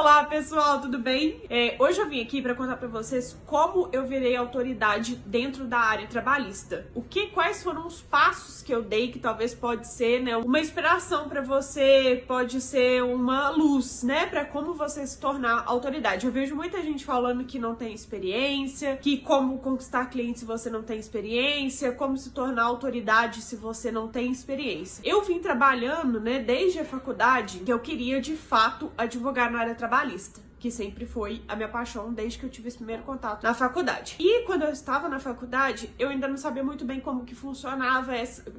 Olá pessoal, tudo bem? É, hoje eu vim aqui para contar para vocês como eu virei autoridade dentro da área trabalhista. O que, quais foram os passos que eu dei que talvez pode ser, né, uma inspiração para você, pode ser uma luz, né, para como você se tornar autoridade. Eu vejo muita gente falando que não tem experiência, que como conquistar clientes se você não tem experiência, como se tornar autoridade se você não tem experiência. Eu vim trabalhando, né, desde a faculdade que eu queria de fato advogar na área trabalhista que sempre foi a minha paixão desde que eu tive esse primeiro contato na faculdade. E quando eu estava na faculdade, eu ainda não sabia muito bem como que funcionava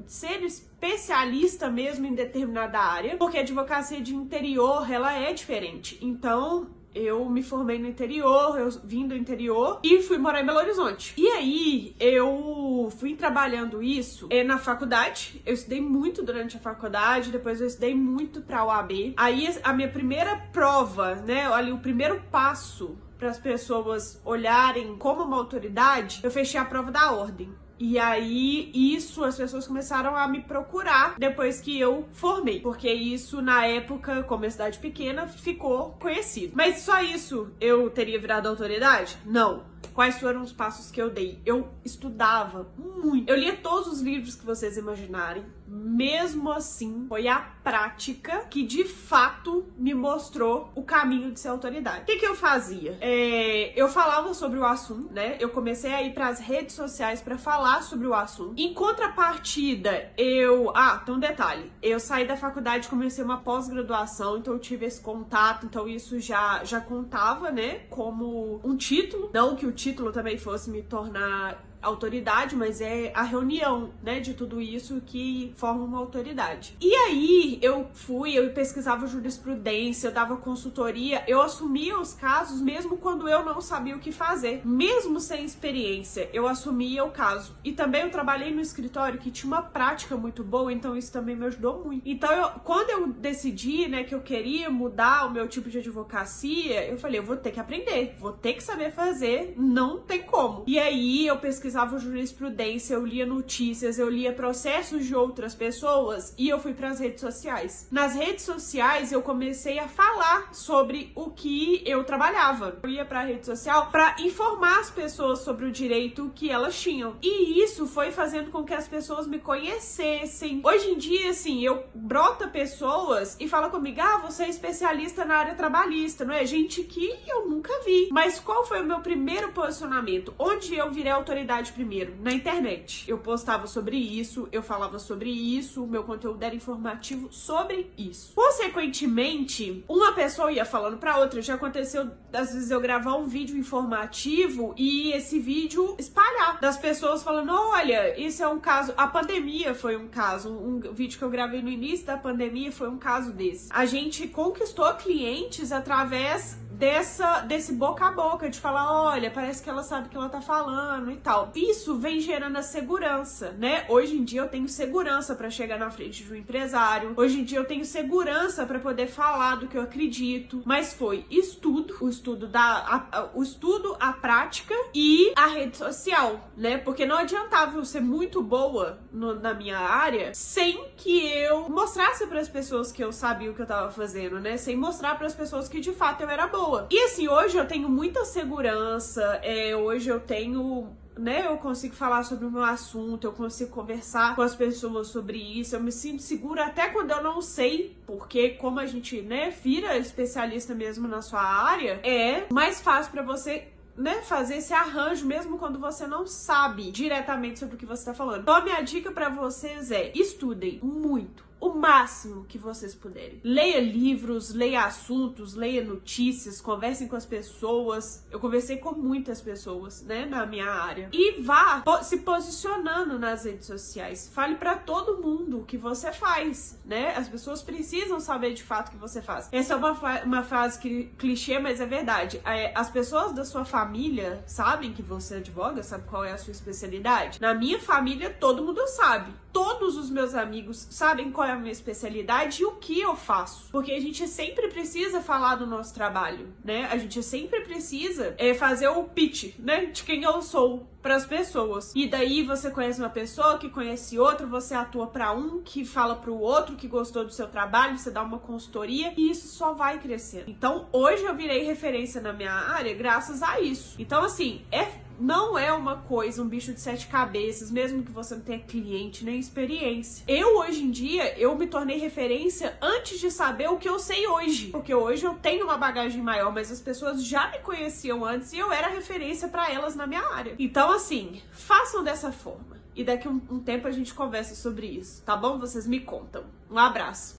ser especialista mesmo em determinada área, porque a advocacia de interior, ela é diferente. Então, eu me formei no interior, eu vim do interior e fui morar em Belo Horizonte. E aí eu fui trabalhando isso é, na faculdade. Eu estudei muito durante a faculdade, depois eu estudei muito pra UAB. Aí a minha primeira prova, né, ali o primeiro passo para as pessoas olharem como uma autoridade, eu fechei a prova da ordem. E aí, isso, as pessoas começaram a me procurar depois que eu formei. Porque isso, na época, como é cidade pequena, ficou conhecido. Mas só isso eu teria virado autoridade? Não. Quais foram os passos que eu dei? Eu estudava muito. Eu lia todos os livros que vocês imaginarem. Mesmo assim, foi a prática que de fato me mostrou o caminho de ser autoridade. O que, que eu fazia? É, eu falava sobre o assunto, né? Eu comecei a ir para as redes sociais para falar sobre o assunto. Em contrapartida, eu. Ah, tem um detalhe. Eu saí da faculdade comecei uma pós-graduação, então eu tive esse contato, então isso já, já contava, né? Como um título. Não que o título também fosse me tornar autoridade, mas é a reunião, né, de tudo isso que forma uma autoridade. E aí eu fui, eu pesquisava jurisprudência, eu dava consultoria, eu assumia os casos mesmo quando eu não sabia o que fazer, mesmo sem experiência, eu assumia o caso. E também eu trabalhei no escritório que tinha uma prática muito boa, então isso também me ajudou muito. Então eu, quando eu decidi, né, que eu queria mudar o meu tipo de advocacia, eu falei, eu vou ter que aprender, vou ter que saber fazer, não tem como. E aí eu pesquisei pesquisava jurisprudência, eu lia notícias, eu lia processos de outras pessoas e eu fui para as redes sociais. Nas redes sociais eu comecei a falar sobre o que eu trabalhava. Eu ia para a rede social para informar as pessoas sobre o direito que elas tinham. E isso foi fazendo com que as pessoas me conhecessem. Hoje em dia, assim, eu brota pessoas e fala comigo: "Ah, você é especialista na área trabalhista", não é? Gente que eu nunca vi. Mas qual foi o meu primeiro posicionamento? Onde eu virei autoridade primeiro? Na internet. Eu postava sobre isso, eu falava sobre isso, meu conteúdo era informativo sobre isso. Consequentemente, uma pessoa ia falando para outra. Já aconteceu, às vezes, eu gravar um vídeo informativo e esse vídeo espalhar das pessoas falando: olha, isso é um caso. A pandemia foi um caso. Um vídeo que eu gravei no início da pandemia foi um caso desse. A gente conquistou clientes através dessa desse boca a boca de falar, olha, parece que ela sabe o que ela tá falando e tal. Isso vem gerando a segurança, né? Hoje em dia eu tenho segurança para chegar na frente de um empresário. Hoje em dia eu tenho segurança para poder falar do que eu acredito, mas foi estudo, o estudo da a, a, o estudo, a prática e a rede social, né? Porque não adiantava eu ser muito boa no, na minha área sem que eu mostrasse para as pessoas que eu sabia o que eu tava fazendo, né? Sem mostrar para as pessoas que de fato eu era boa boa. E assim, hoje eu tenho muita segurança, é, hoje eu tenho né, eu consigo falar sobre o meu assunto, eu consigo conversar com as pessoas sobre isso, eu me sinto segura até quando eu não sei, porque como a gente, né, vira especialista mesmo na sua área, é mais fácil para você né, fazer esse arranjo mesmo quando você não sabe diretamente sobre o que você está falando. Então a minha dica para vocês é: estudem muito o máximo que vocês puderem. Leia livros, leia assuntos, leia notícias, conversem com as pessoas. Eu conversei com muitas pessoas, né, na minha área. E vá se posicionando nas redes sociais. Fale para todo mundo o que você faz, né? As pessoas precisam saber de fato o que você faz. Essa é uma, uma frase que clichê, mas é verdade. É, as pessoas da sua família sabem que você advoga, sabe qual é a sua especialidade? Na minha família, todo mundo sabe. Todos os meus amigos sabem qual é a minha especialidade e o que eu faço. Porque a gente sempre precisa falar do nosso trabalho, né? A gente sempre precisa é, fazer o pitch, né? De quem eu sou para as pessoas. E daí você conhece uma pessoa que conhece outra, você atua para um, que fala para o outro que gostou do seu trabalho, você dá uma consultoria e isso só vai crescendo. Então, hoje eu virei referência na minha área graças a isso. Então, assim, é não é uma coisa, um bicho de sete cabeças, mesmo que você não tenha cliente nem experiência. Eu, hoje em dia, eu me tornei referência antes de saber o que eu sei hoje. Porque hoje eu tenho uma bagagem maior, mas as pessoas já me conheciam antes e eu era referência para elas na minha área. Então, assim, façam dessa forma. E daqui um, um tempo a gente conversa sobre isso, tá bom? Vocês me contam. Um abraço.